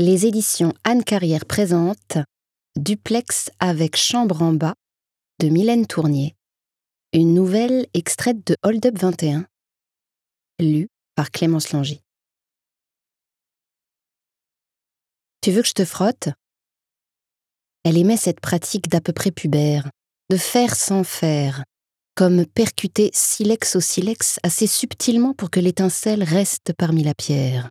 Les éditions Anne Carrière présentent Duplex avec chambre en bas de Mylène Tournier. Une nouvelle extraite de Hold Up 21, lue par Clémence Langy. Tu veux que je te frotte? Elle aimait cette pratique d'à peu près pubère, de faire sans faire, comme percuter silex au silex assez subtilement pour que l'étincelle reste parmi la pierre.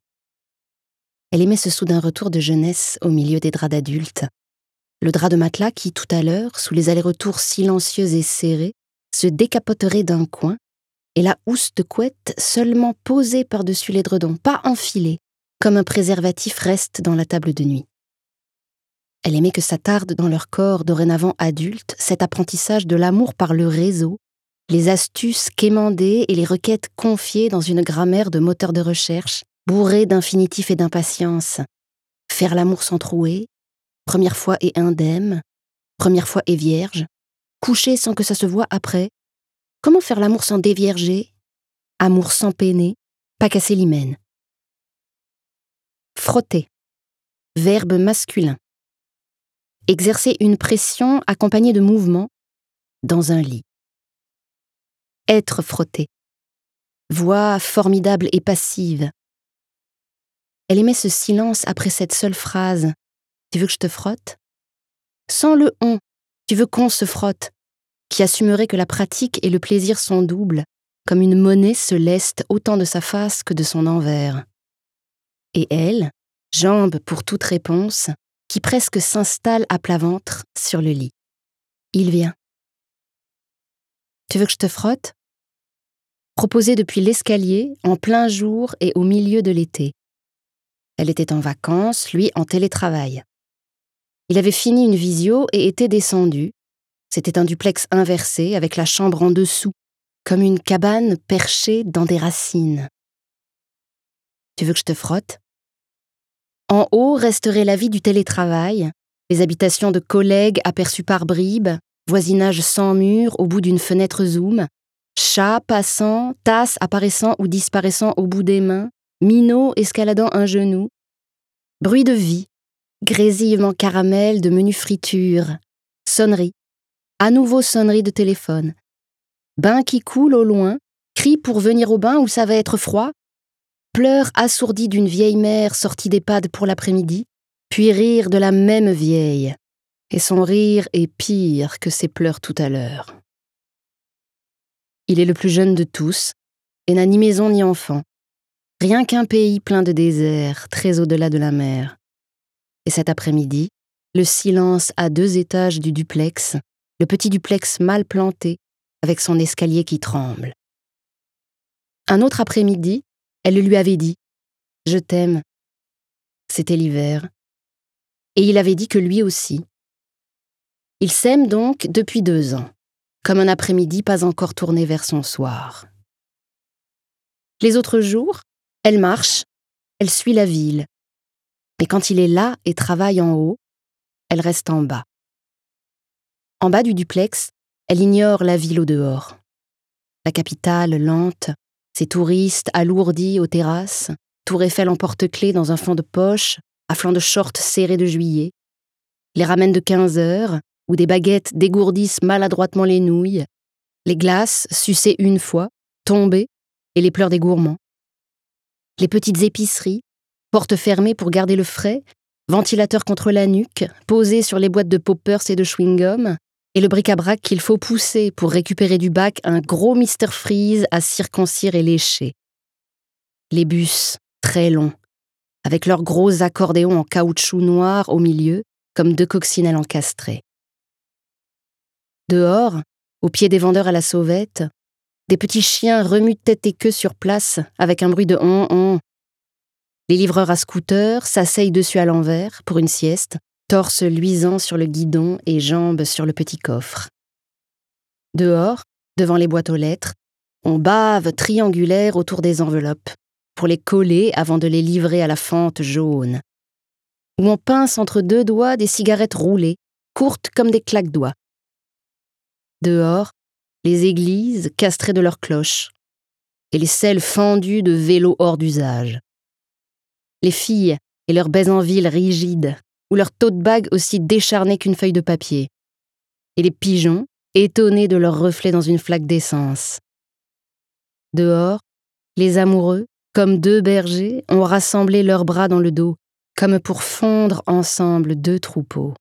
Elle aimait ce soudain retour de jeunesse au milieu des draps d'adultes. Le drap de matelas qui, tout à l'heure, sous les allers-retours silencieux et serrés, se décapoterait d'un coin, et la housse de couette seulement posée par-dessus l'édredon, pas enfilée, comme un préservatif reste dans la table de nuit. Elle aimait que s'attarde dans leur corps dorénavant adulte cet apprentissage de l'amour par le réseau, les astuces quémandées et les requêtes confiées dans une grammaire de moteur de recherche, bourré d'infinitif et d'impatience. Faire l'amour sans trouer, première fois et indemne, première fois et vierge, coucher sans que ça se voie après. Comment faire l'amour sans dévierger Amour sans peiner, pas casser l'hymen. Frotter. Verbe masculin. Exercer une pression accompagnée de mouvements dans un lit. Être frotté. Voix formidable et passive, elle aimait ce silence après cette seule phrase. Tu veux que je te frotte? Sans le on, tu veux qu'on se frotte, qui assumerait que la pratique et le plaisir sont doubles, comme une monnaie se leste autant de sa face que de son envers. Et elle, jambe pour toute réponse, qui presque s'installe à plat ventre sur le lit. Il vient. Tu veux que je te frotte? Proposé depuis l'escalier, en plein jour et au milieu de l'été. Elle était en vacances, lui en télétravail. Il avait fini une visio et était descendu. C'était un duplex inversé avec la chambre en dessous, comme une cabane perchée dans des racines. Tu veux que je te frotte? En haut resterait la vie du télétravail, les habitations de collègues aperçues par bribes, voisinage sans mur au bout d'une fenêtre zoom, chats passant, tasses apparaissant ou disparaissant au bout des mains, Minot escaladant un genou. Bruit de vie, grésillement caramel de menu friture, sonnerie, à nouveau sonnerie de téléphone. Bain qui coule au loin, cri pour venir au bain où ça va être froid, pleurs assourdis d'une vieille mère sortie d'EHPAD pour l'après-midi, puis rire de la même vieille. Et son rire est pire que ses pleurs tout à l'heure. Il est le plus jeune de tous, et n'a ni maison ni enfant. Rien qu'un pays plein de déserts, très au-delà de la mer. Et cet après-midi, le silence à deux étages du duplex, le petit duplex mal planté, avec son escalier qui tremble. Un autre après-midi, elle lui avait dit ⁇ Je t'aime ⁇ C'était l'hiver. Et il avait dit que lui aussi. Ils s'aiment donc depuis deux ans, comme un après-midi pas encore tourné vers son soir. Les autres jours, elle marche, elle suit la ville. Mais quand il est là et travaille en haut, elle reste en bas. En bas du duplex, elle ignore la ville au dehors. La capitale lente, ses touristes alourdis aux terrasses, Tour Eiffel en porte-clés dans un fond de poche, à flanc de shorts serrés de juillet, les ramènes de 15 heures, où des baguettes dégourdissent maladroitement les nouilles, les glaces sucées une fois, tombées, et les pleurs des gourmands les petites épiceries, portes fermées pour garder le frais, ventilateurs contre la nuque, posés sur les boîtes de poppers et de chewing-gum, et le bric-à-brac qu'il faut pousser pour récupérer du bac un gros Mr Freeze à circoncire et lécher. Les bus, très longs, avec leurs gros accordéons en caoutchouc noir au milieu, comme deux coccinelles encastrées. Dehors, au pied des vendeurs à la sauvette, des petits chiens remuent tête et queue sur place avec un bruit de on on. Les livreurs à scooter s'asseyent dessus à l'envers pour une sieste, torse luisant sur le guidon et jambes sur le petit coffre. Dehors, devant les boîtes aux lettres, on bave triangulaire autour des enveloppes pour les coller avant de les livrer à la fente jaune. Ou on pince entre deux doigts des cigarettes roulées, courtes comme des claques-doigts. Dehors, les églises castrées de leurs cloches, et les selles fendues de vélos hors d'usage. Les filles et leurs baies en ville rigides, ou leur taux de bague aussi décharné qu'une feuille de papier, et les pigeons, étonnés de leur reflet dans une flaque d'essence. Dehors, les amoureux, comme deux bergers, ont rassemblé leurs bras dans le dos, comme pour fondre ensemble deux troupeaux.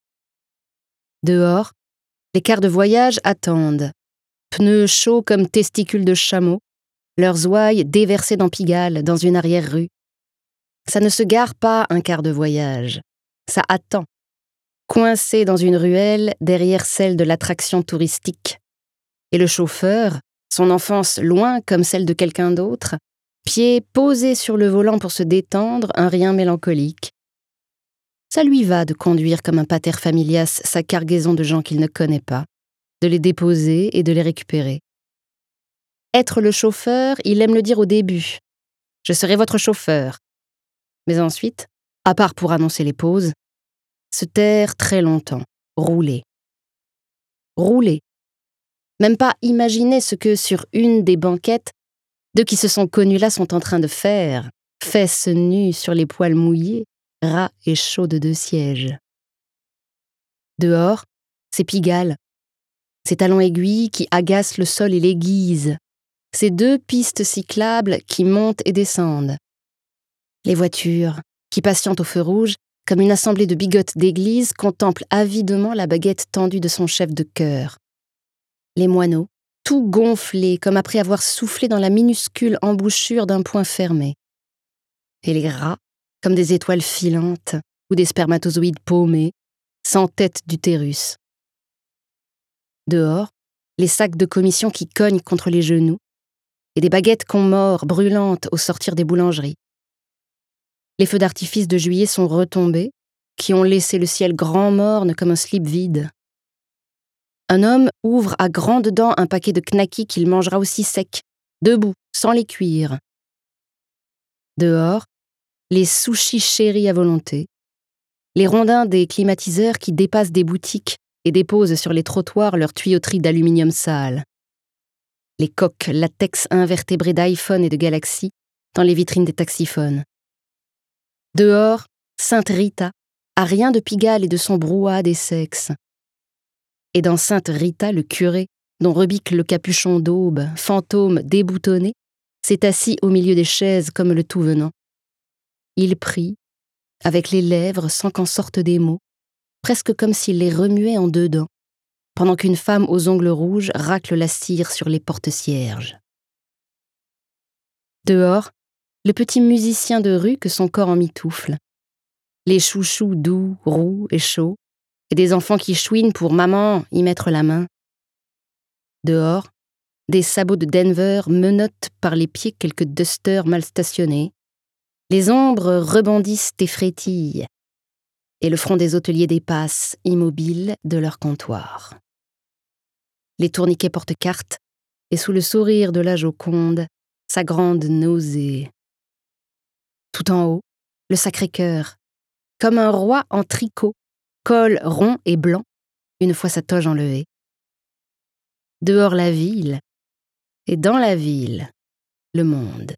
Dehors, les quarts de voyage attendent, pneus chauds comme testicules de chameau, leurs ouailles déversées dans Pigalle, dans une arrière-rue. Ça ne se gare pas un quart de voyage, ça attend, coincé dans une ruelle derrière celle de l'attraction touristique. Et le chauffeur, son enfance loin comme celle de quelqu'un d'autre, pieds posés sur le volant pour se détendre, un rien mélancolique. Ça lui va de conduire comme un pater familias sa cargaison de gens qu'il ne connaît pas, de les déposer et de les récupérer. Être le chauffeur, il aime le dire au début. Je serai votre chauffeur. Mais ensuite, à part pour annoncer les pauses, se taire très longtemps, rouler. Rouler. Même pas imaginer ce que sur une des banquettes, deux qui se sont connus là sont en train de faire, fesses nues sur les poils mouillés, ras et chauds de deux sièges. Dehors, c'est Pigalle, ses talons aiguilles qui agacent le sol et l'aiguise, ces deux pistes cyclables qui montent et descendent. Les voitures, qui patientent au feu rouge, comme une assemblée de bigotes d'église, contemplent avidement la baguette tendue de son chef de chœur. Les moineaux, tout gonflés comme après avoir soufflé dans la minuscule embouchure d'un poing fermé. Et les rats, comme des étoiles filantes ou des spermatozoïdes paumés, sans tête d'utérus. Dehors, les sacs de commission qui cognent contre les genoux, et des baguettes qu'on mord brûlantes au sortir des boulangeries. Les feux d'artifice de juillet sont retombés, qui ont laissé le ciel grand morne comme un slip vide. Un homme ouvre à grandes dents un paquet de knackis qu'il mangera aussi sec, debout, sans les cuire. Dehors, les sushis chéris à volonté, les rondins des climatiseurs qui dépassent des boutiques et déposent sur les trottoirs leurs tuyauteries d'aluminium sale, les coques latex invertébrés d'iPhone et de Galaxy dans les vitrines des taxiphones. Dehors, Sainte Rita, a rien de Pigalle et de son brouhaha des sexes. Et dans Sainte Rita, le curé, dont rebique le capuchon d'aube, fantôme déboutonné, s'est assis au milieu des chaises comme le tout venant. Il prie, avec les lèvres sans qu'en sortent des mots, presque comme s'il les remuait en dedans, pendant qu'une femme aux ongles rouges racle la cire sur les porte-cierges. Dehors, le petit musicien de rue que son corps en mitoufle, les chouchous doux, roux et chauds, et des enfants qui chouinent pour maman y mettre la main. Dehors, des sabots de Denver menottent par les pieds quelques dusters mal stationnés. Les ombres rebondissent et frétillent, et le front des hôteliers dépasse, immobile, de leur comptoir. Les tourniquets portent carte, et sous le sourire de la Joconde, sa grande nausée tout en haut, le Sacré-Cœur, comme un roi en tricot, col rond et blanc, une fois sa toge enlevée. Dehors la ville, et dans la ville, le monde.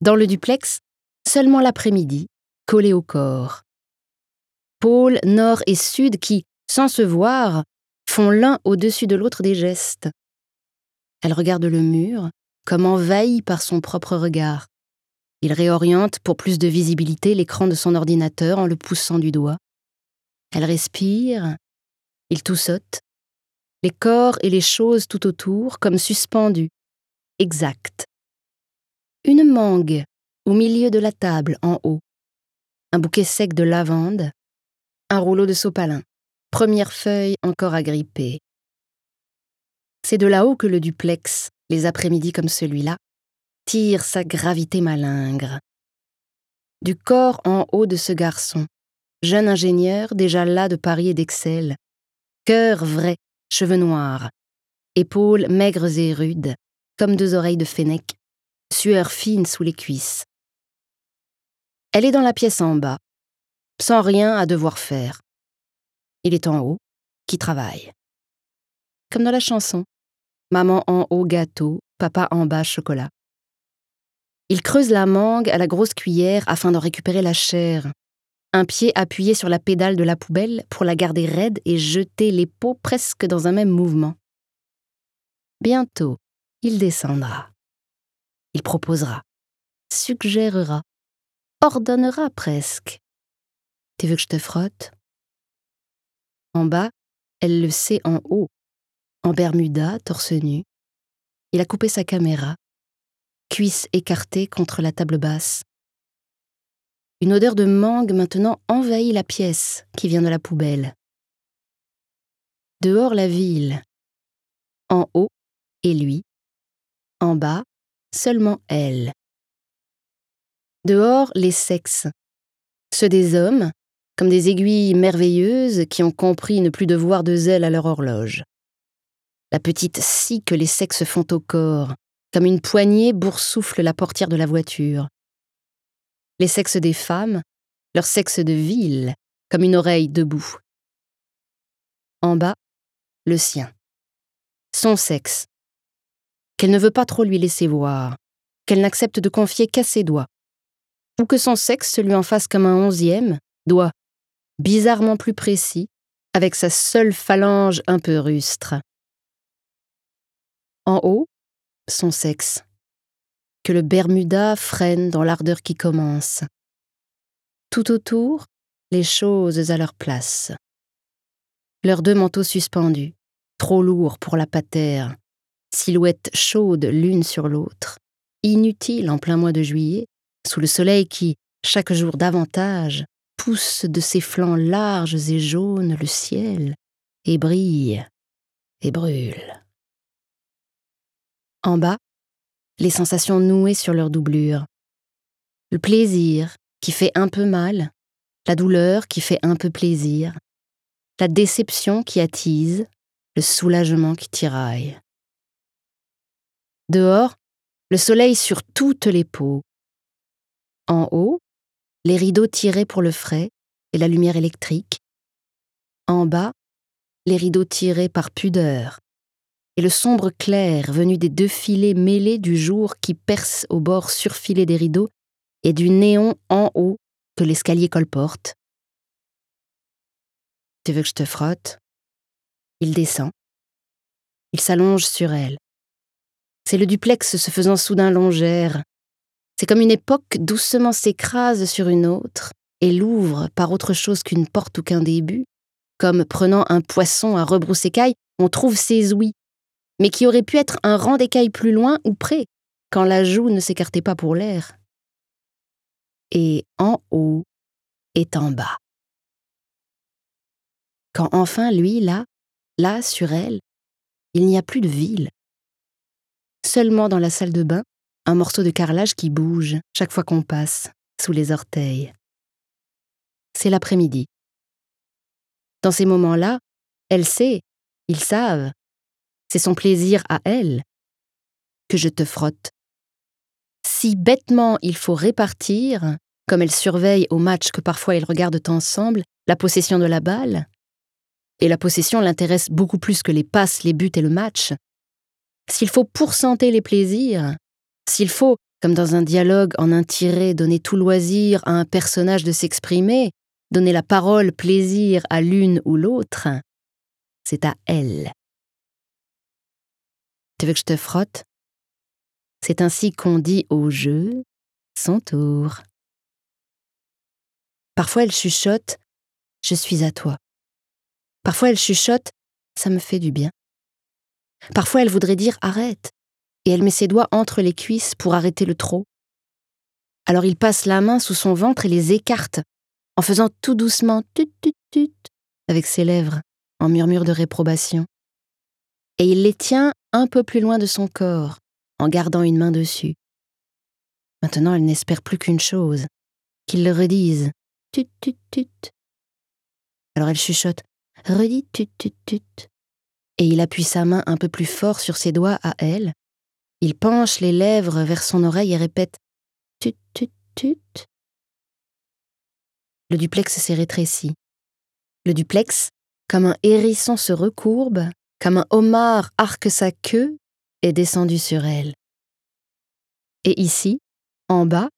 Dans le duplex, seulement l'après-midi, collé au corps. Pôle, nord et sud qui, sans se voir, font l'un au-dessus de l'autre des gestes. Elle regarde le mur, comme envahie par son propre regard. Il réoriente pour plus de visibilité l'écran de son ordinateur en le poussant du doigt. Elle respire, il toussote, les corps et les choses tout autour comme suspendus, exacts. Une mangue au milieu de la table en haut, un bouquet sec de lavande, un rouleau de sopalin, première feuille encore agrippée. C'est de là-haut que le duplex, les après-midi comme celui-là, tire sa gravité malingre. Du corps en haut de ce garçon, jeune ingénieur déjà là de Paris et d'Excel, cœur vrai, cheveux noirs, épaules maigres et rudes, comme deux oreilles de fennec, sueur fine sous les cuisses. Elle est dans la pièce en bas, sans rien à devoir faire. Il est en haut, qui travaille. Comme dans la chanson. Maman en haut gâteau, papa en bas chocolat. Il creuse la mangue à la grosse cuillère afin d'en récupérer la chair. Un pied appuyé sur la pédale de la poubelle pour la garder raide et jeter les pots presque dans un même mouvement. Bientôt, il descendra. Il proposera, suggérera, ordonnera presque. Tu veux que je te frotte? En bas, elle le sait en haut, en Bermuda, torse nu. Il a coupé sa caméra, cuisses écartées contre la table basse. Une odeur de mangue maintenant envahit la pièce qui vient de la poubelle. Dehors la ville. En haut, et lui. En bas, seulement elle. Dehors, les sexes. Ceux des hommes, comme des aiguilles merveilleuses qui ont compris ne plus devoir de zèle à leur horloge. La petite scie que les sexes font au corps, comme une poignée boursoufle la portière de la voiture. Les sexes des femmes, leur sexe de ville, comme une oreille debout. En bas, le sien. Son sexe. Qu'elle ne veut pas trop lui laisser voir, qu'elle n'accepte de confier qu'à ses doigts. Ou que son sexe lui en fasse comme un onzième, doigt, bizarrement plus précis, avec sa seule phalange un peu rustre. En haut, son sexe. Que le Bermuda freine dans l'ardeur qui commence. Tout autour, les choses à leur place. Leurs deux manteaux suspendus, trop lourds pour la patère, silhouettes chaudes l'une sur l'autre, inutiles en plein mois de juillet, sous le soleil qui, chaque jour davantage, pousse de ses flancs larges et jaunes le ciel, et brille, et brûle. En bas, les sensations nouées sur leur doublure. Le plaisir qui fait un peu mal, la douleur qui fait un peu plaisir, la déception qui attise, le soulagement qui tiraille. Dehors, le soleil sur toutes les peaux. En haut, les rideaux tirés pour le frais et la lumière électrique. En bas, les rideaux tirés par pudeur et le sombre clair venu des deux filets mêlés du jour qui perce au bord surfilé des rideaux et du néon en haut que l'escalier colporte. Tu veux que je te frotte? Il descend. Il s'allonge sur elle. C'est le duplex se faisant soudain longère. C'est comme une époque doucement s'écrase sur une autre et l'ouvre par autre chose qu'une porte ou qu'un début, comme prenant un poisson à rebrousser-caille, on trouve ses ouïes mais qui aurait pu être un rang d'écailles plus loin ou près, quand la joue ne s'écartait pas pour l'air. Et en haut est en bas. Quand enfin lui, là, là, sur elle, il n'y a plus de ville. Seulement dans la salle de bain, un morceau de carrelage qui bouge chaque fois qu'on passe, sous les orteils. C'est l'après-midi. Dans ces moments-là, elle sait, ils savent, c'est son plaisir à elle, que je te frotte. Si bêtement il faut répartir, comme elle surveille au match que parfois ils regardent ensemble, la possession de la balle, et la possession l'intéresse beaucoup plus que les passes, les buts et le match, s'il faut pourcenter les plaisirs, s'il faut, comme dans un dialogue en un tiré, donner tout loisir à un personnage de s'exprimer, donner la parole plaisir à l'une ou l'autre, c'est à elle tu veux que je te frotte? C'est ainsi qu'on dit au jeu son tour. Parfois elle chuchote Je suis à toi. Parfois elle chuchote Ça me fait du bien. Parfois elle voudrait dire Arrête, et elle met ses doigts entre les cuisses pour arrêter le trot. Alors il passe la main sous son ventre et les écarte, en faisant tout doucement tut tut tut avec ses lèvres, en murmure de réprobation et il les tient un peu plus loin de son corps, en gardant une main dessus. Maintenant, elle n'espère plus qu'une chose, qu'il le redise. Tut tut tut. Alors elle chuchote. Redis tut tut tut. Et il appuie sa main un peu plus fort sur ses doigts à elle. Il penche les lèvres vers son oreille et répète Tut tut tut. Le duplex s'est rétréci. Le duplex, comme un hérisson se recourbe, comme un homard arque sa queue, est descendu sur elle. Et ici, en bas,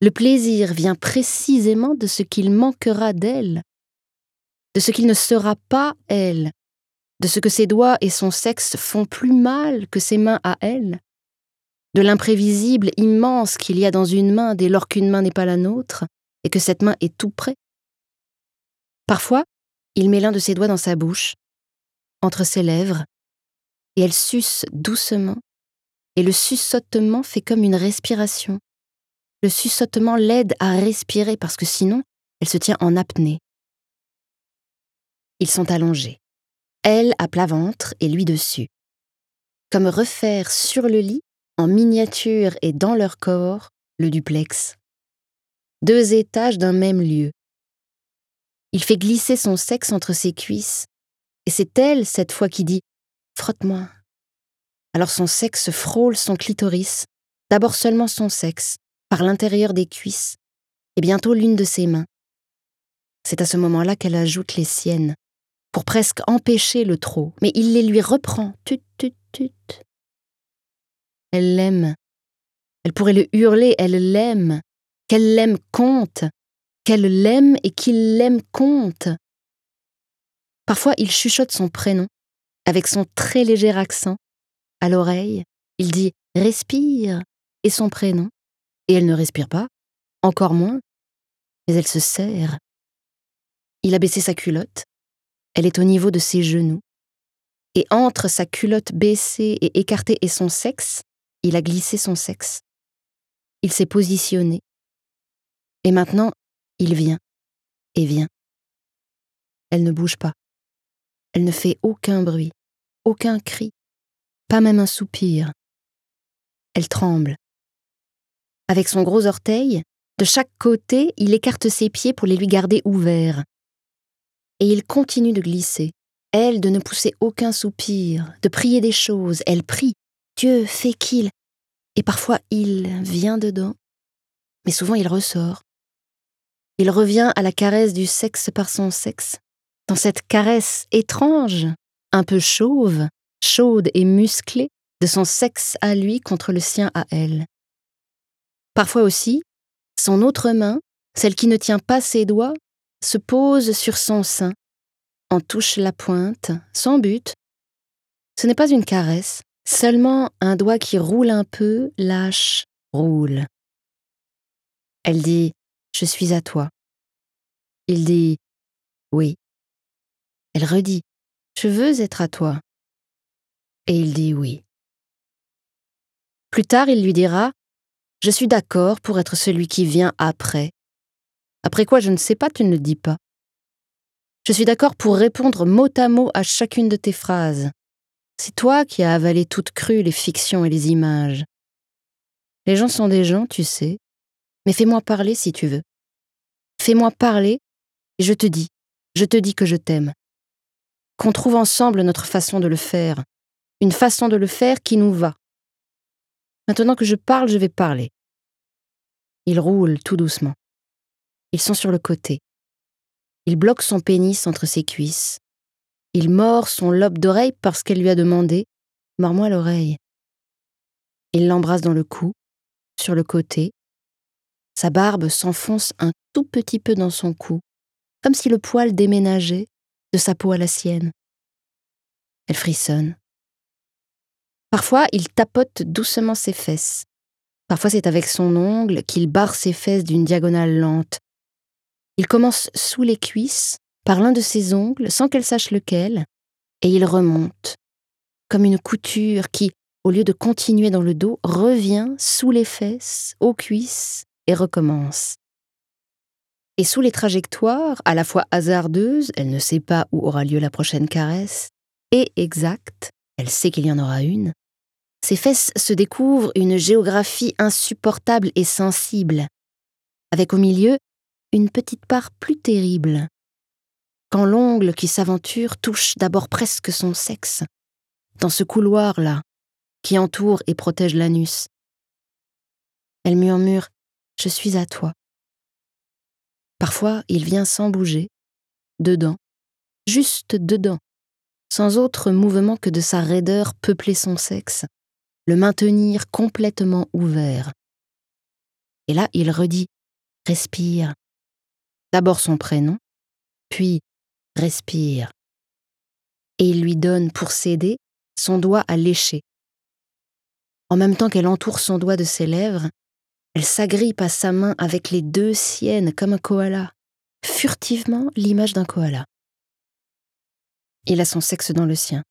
le plaisir vient précisément de ce qu'il manquera d'elle, de ce qu'il ne sera pas elle, de ce que ses doigts et son sexe font plus mal que ses mains à elle, de l'imprévisible immense qu'il y a dans une main dès lors qu'une main n'est pas la nôtre et que cette main est tout près. Parfois, il met l'un de ses doigts dans sa bouche, entre ses lèvres, et elle suce doucement, et le suçotement fait comme une respiration. Le suçotement l'aide à respirer parce que sinon, elle se tient en apnée. Ils sont allongés, elle à plat ventre et lui dessus. Comme refaire sur le lit, en miniature et dans leur corps, le duplex. Deux étages d'un même lieu. Il fait glisser son sexe entre ses cuisses, et c'est elle, cette fois, qui dit Frotte-moi. Alors son sexe frôle son clitoris, d'abord seulement son sexe, par l'intérieur des cuisses, et bientôt l'une de ses mains. C'est à ce moment-là qu'elle ajoute les siennes, pour presque empêcher le trop, mais il les lui reprend, tut, tut, tut. Elle l'aime. Elle pourrait le hurler, elle l'aime. Qu'elle l'aime compte. Qu'elle l'aime et qu'il l'aime compte. Parfois, il chuchote son prénom, avec son très léger accent. À l'oreille, il dit Respire et son prénom. Et elle ne respire pas, encore moins, mais elle se serre. Il a baissé sa culotte, elle est au niveau de ses genoux, et entre sa culotte baissée et écartée et son sexe, il a glissé son sexe. Il s'est positionné, et maintenant il vient, et vient. Elle ne bouge pas, elle ne fait aucun bruit, aucun cri, pas même un soupir. Elle tremble. Avec son gros orteil, de chaque côté, il écarte ses pieds pour les lui garder ouverts, et il continue de glisser. Elle de ne pousser aucun soupir, de prier des choses. Elle prie. Dieu fait qu'il. Et parfois il vient dedans, mais souvent il ressort. Il revient à la caresse du sexe par son sexe, dans cette caresse étrange, un peu chauve, chaude et musclée, de son sexe à lui contre le sien à elle. Parfois aussi, son autre main, celle qui ne tient pas ses doigts, se pose sur son sein, en touche la pointe, sans but. Ce n'est pas une caresse, seulement un doigt qui roule un peu, lâche, roule. Elle dit Je suis à toi. Il dit Oui. Elle redit Je veux être à toi. Et il dit oui. Plus tard, il lui dira Je suis d'accord pour être celui qui vient après, après quoi, je ne sais pas, tu ne le dis pas. Je suis d'accord pour répondre mot à mot à chacune de tes phrases. C'est toi qui as avalé toutes crues les fictions et les images. Les gens sont des gens, tu sais, mais fais-moi parler si tu veux. Fais-moi parler et je te dis, je te dis que je t'aime. Qu'on trouve ensemble notre façon de le faire, une façon de le faire qui nous va. Maintenant que je parle, je vais parler. Il roule tout doucement. Ils sont sur le côté. Il bloque son pénis entre ses cuisses. Il mord son lobe d'oreille parce qu'elle lui a demandé Mords-moi l'oreille. Il l'embrasse dans le cou, sur le côté. Sa barbe s'enfonce un tout petit peu dans son cou, comme si le poil déménageait de sa peau à la sienne. Elle frissonne. Parfois, il tapote doucement ses fesses. Parfois, c'est avec son ongle qu'il barre ses fesses d'une diagonale lente, il commence sous les cuisses, par l'un de ses ongles, sans qu'elle sache lequel, et il remonte, comme une couture qui, au lieu de continuer dans le dos, revient sous les fesses, aux cuisses, et recommence. Et sous les trajectoires, à la fois hasardeuses, elle ne sait pas où aura lieu la prochaine caresse, et exactes, elle sait qu'il y en aura une, ses fesses se découvrent une géographie insupportable et sensible, avec au milieu une petite part plus terrible. Quand l'ongle qui s'aventure touche d'abord presque son sexe, dans ce couloir-là, qui entoure et protège l'anus. Elle murmure Je suis à toi. Parfois, il vient sans bouger, dedans, juste dedans, sans autre mouvement que de sa raideur peupler son sexe, le maintenir complètement ouvert. Et là, il redit Respire. D'abord son prénom, puis Respire. Et il lui donne, pour s'aider, son doigt à lécher. En même temps qu'elle entoure son doigt de ses lèvres, elle s'agrippe à sa main avec les deux siennes comme un koala, furtivement l'image d'un koala. Il a son sexe dans le sien.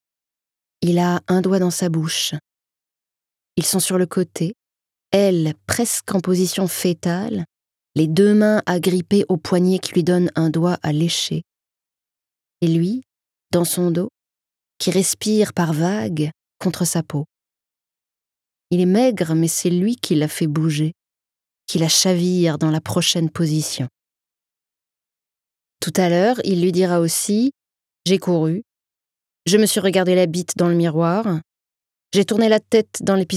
Il a un doigt dans sa bouche. Ils sont sur le côté, elle presque en position fétale, les deux mains agrippées au poignet qui lui donne un doigt à lécher. Et lui, dans son dos, qui respire par vagues contre sa peau. Il est maigre, mais c'est lui qui l'a fait bouger, qui la chavire dans la prochaine position. Tout à l'heure, il lui dira aussi J'ai couru, je me suis regardé la bite dans le miroir, j'ai tourné la tête dans les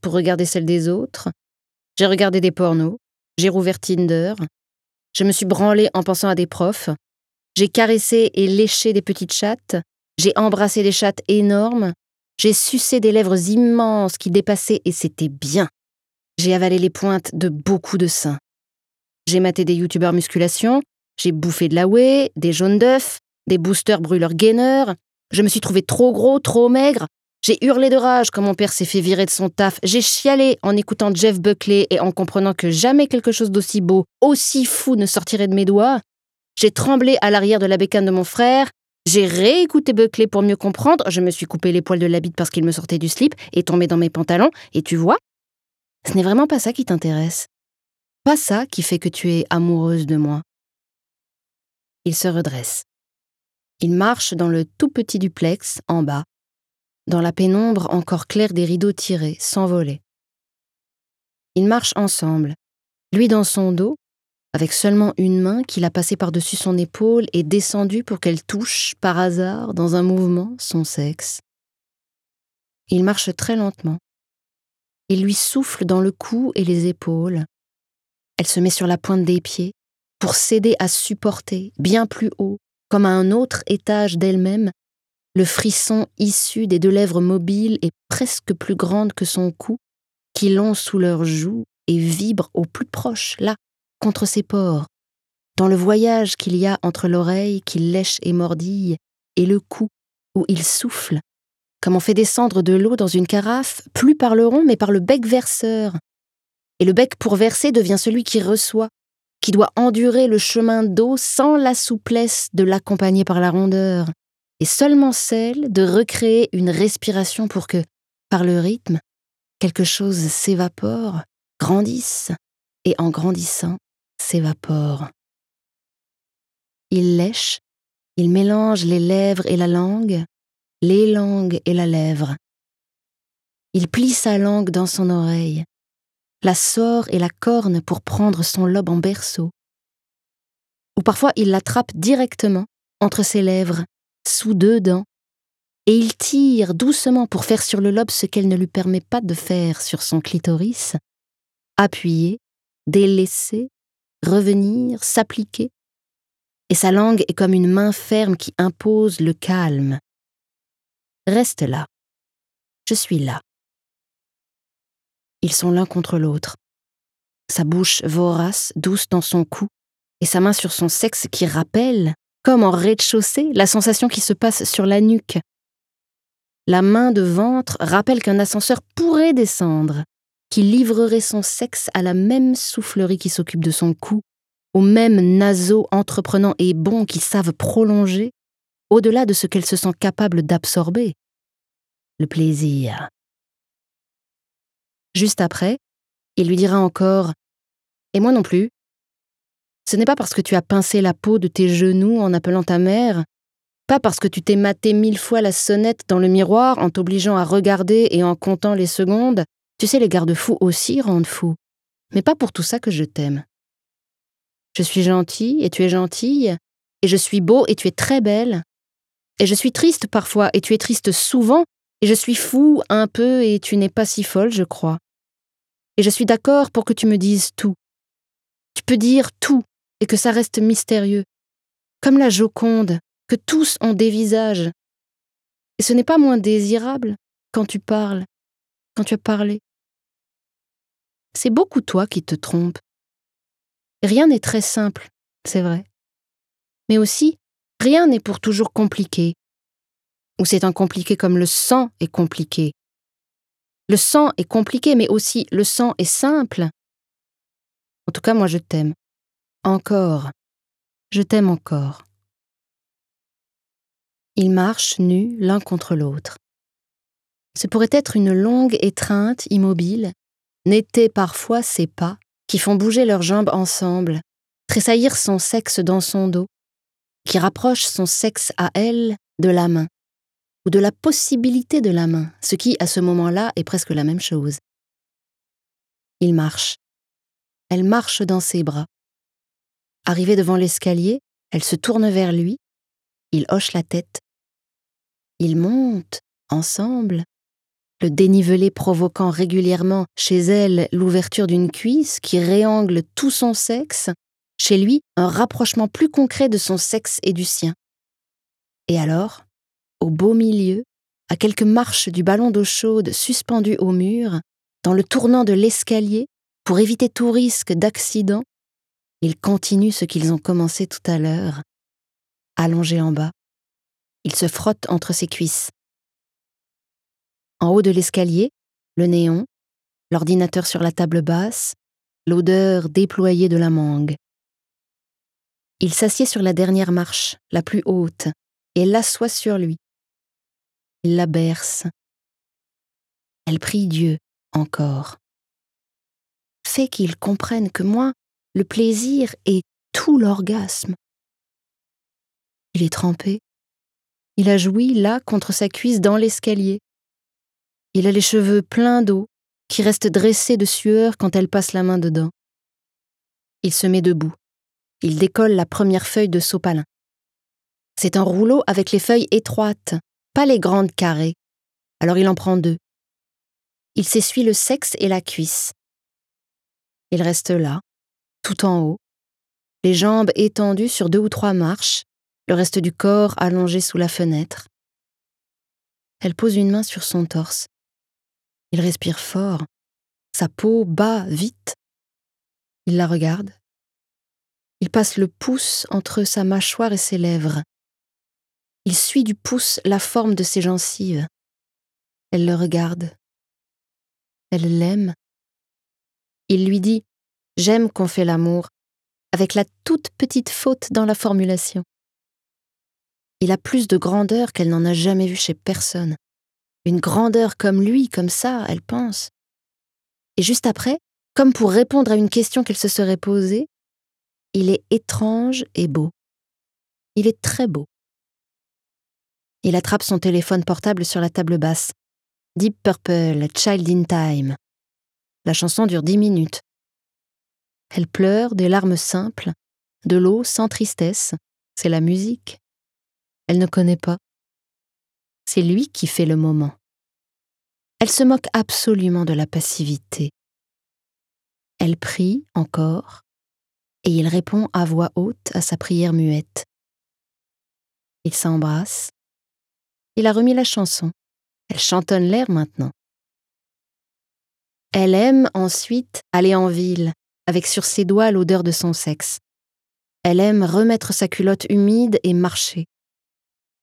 pour regarder celle des autres, j'ai regardé des pornos, j'ai rouvert Tinder, je me suis branlé en pensant à des profs, j'ai caressé et léché des petites chattes, j'ai embrassé des chattes énormes, j'ai sucé des lèvres immenses qui dépassaient et c'était bien. J'ai avalé les pointes de beaucoup de seins. J'ai maté des youtubeurs musculation, j'ai bouffé de la whey, des jaunes d'œufs, des boosters brûleurs gainers. Je me suis trouvé trop gros, trop maigre. J'ai hurlé de rage quand mon père s'est fait virer de son taf. J'ai chialé en écoutant Jeff Buckley et en comprenant que jamais quelque chose d'aussi beau, aussi fou ne sortirait de mes doigts. J'ai tremblé à l'arrière de la bécane de mon frère. J'ai réécouté Buckley pour mieux comprendre. Je me suis coupé les poils de la bite parce qu'il me sortait du slip et tombé dans mes pantalons. Et tu vois, ce n'est vraiment pas ça qui t'intéresse. Pas ça qui fait que tu es amoureuse de moi. Il se redresse. Il marche dans le tout petit duplex, en bas, dans la pénombre encore claire des rideaux tirés, s'envoler. Ils marchent ensemble, lui dans son dos, avec seulement une main qu'il a passée par-dessus son épaule et descendue pour qu'elle touche, par hasard, dans un mouvement, son sexe. Il marche très lentement. Il lui souffle dans le cou et les épaules. Elle se met sur la pointe des pieds, pour s'aider à supporter, bien plus haut, comme à un autre étage d'elle-même, le frisson issu des deux lèvres mobiles et presque plus grandes que son cou, qui l'ont sous leurs joues et vibrent au plus proche, là, contre ses pores, dans le voyage qu'il y a entre l'oreille qui lèche et mordille et le cou où il souffle, comme on fait descendre de l'eau dans une carafe, plus par le rond mais par le bec verseur. Et le bec pour verser devient celui qui reçoit, qui doit endurer le chemin d'eau sans la souplesse de l'accompagner par la rondeur, et seulement celle de recréer une respiration pour que, par le rythme, quelque chose s'évapore, grandisse, et en grandissant, s'évapore. Il lèche, il mélange les lèvres et la langue, les langues et la lèvre. Il plie sa langue dans son oreille, la sort et la corne pour prendre son lobe en berceau. Ou parfois il l'attrape directement entre ses lèvres, sous deux dents, et il tire doucement pour faire sur le lobe ce qu'elle ne lui permet pas de faire sur son clitoris, appuyer, délaisser, revenir, s'appliquer. Et sa langue est comme une main ferme qui impose le calme. Reste là. Je suis là. Ils sont l'un contre l'autre. Sa bouche vorace, douce dans son cou, et sa main sur son sexe qui rappelle, comme en rez-de-chaussée, la sensation qui se passe sur la nuque. La main de ventre rappelle qu'un ascenseur pourrait descendre, qui livrerait son sexe à la même soufflerie qui s'occupe de son cou, aux mêmes naseaux entreprenants et bons qui savent prolonger, au-delà de ce qu'elle se sent capable d'absorber. Le plaisir. Juste après, il lui dira encore Et moi non plus. Ce n'est pas parce que tu as pincé la peau de tes genoux en appelant ta mère, pas parce que tu t'es maté mille fois la sonnette dans le miroir en t'obligeant à regarder et en comptant les secondes, tu sais, les garde-fous aussi rendent fou. Mais pas pour tout ça que je t'aime. Je suis gentil et tu es gentille, et je suis beau et tu es très belle, et je suis triste parfois et tu es triste souvent, et je suis fou un peu et tu n'es pas si folle, je crois. Et je suis d'accord pour que tu me dises tout. Tu peux dire tout et que ça reste mystérieux, comme la Joconde, que tous ont des visages. Et ce n'est pas moins désirable quand tu parles, quand tu as parlé. C'est beaucoup toi qui te trompes. Rien n'est très simple, c'est vrai. Mais aussi, rien n'est pour toujours compliqué. Ou c'est un compliqué comme le sang est compliqué. Le sang est compliqué, mais aussi le sang est simple. En tout cas, moi je t'aime. Encore. Je t'aime encore. Ils marchent nus l'un contre l'autre. Ce pourrait être une longue étreinte immobile, n'étaient parfois ses pas, qui font bouger leurs jambes ensemble, tressaillir son sexe dans son dos, qui rapprochent son sexe à elle de la main, ou de la possibilité de la main, ce qui, à ce moment-là, est presque la même chose. Il marche. Elle marche dans ses bras. Arrivée devant l'escalier, elle se tourne vers lui, il hoche la tête. Ils montent, ensemble, le dénivelé provoquant régulièrement chez elle l'ouverture d'une cuisse qui réangle tout son sexe, chez lui un rapprochement plus concret de son sexe et du sien. Et alors, au beau milieu, à quelques marches du ballon d'eau chaude suspendu au mur, dans le tournant de l'escalier, pour éviter tout risque d'accident, ils continuent ce qu'ils ont commencé tout à l'heure. Allongés en bas, ils se frottent entre ses cuisses. En haut de l'escalier, le néon, l'ordinateur sur la table basse, l'odeur déployée de la mangue. Il s'assied sur la dernière marche, la plus haute, et l'assoit sur lui. Il la berce. Elle prie Dieu encore. Fait qu'il comprenne que moi, le plaisir est tout l'orgasme. Il est trempé. Il a joui là contre sa cuisse dans l'escalier. Il a les cheveux pleins d'eau, qui restent dressés de sueur quand elle passe la main dedans. Il se met debout. Il décolle la première feuille de sopalin. C'est un rouleau avec les feuilles étroites, pas les grandes carrées. Alors il en prend deux. Il s'essuie le sexe et la cuisse. Il reste là, tout en haut, les jambes étendues sur deux ou trois marches, le reste du corps allongé sous la fenêtre. Elle pose une main sur son torse. Il respire fort. Sa peau bat vite. Il la regarde. Il passe le pouce entre sa mâchoire et ses lèvres. Il suit du pouce la forme de ses gencives. Elle le regarde. Elle l'aime. Il lui dit J'aime qu'on fait l'amour, avec la toute petite faute dans la formulation. Il a plus de grandeur qu'elle n'en a jamais vu chez personne une grandeur comme lui, comme ça, elle pense. Et juste après, comme pour répondre à une question qu'elle se serait posée, il est étrange et beau. Il est très beau. Il attrape son téléphone portable sur la table basse. Deep Purple, Child in Time. La chanson dure dix minutes. Elle pleure des larmes simples, de l'eau sans tristesse. C'est la musique. Elle ne connaît pas. C'est lui qui fait le moment. Elle se moque absolument de la passivité. Elle prie encore, et il répond à voix haute à sa prière muette. Ils s'embrassent. Il a remis la chanson. Elle chantonne l'air maintenant. Elle aime ensuite aller en ville, avec sur ses doigts l'odeur de son sexe. Elle aime remettre sa culotte humide et marcher.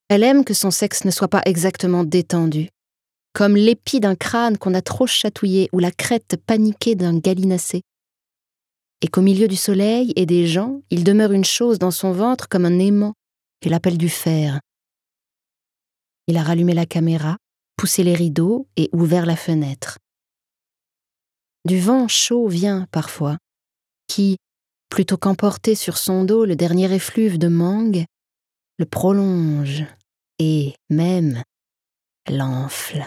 Elle aime que son sexe ne soit pas exactement détendu, comme l'épi d'un crâne qu'on a trop chatouillé ou la crête paniquée d'un gallinacé. Et qu'au milieu du soleil et des gens, il demeure une chose dans son ventre comme un aimant qu'il appelle du fer. Il a rallumé la caméra, poussé les rideaux et ouvert la fenêtre. Du vent chaud vient parfois, qui, plutôt qu'emporter sur son dos le dernier effluve de mangue, le prolonge et même l'enfle.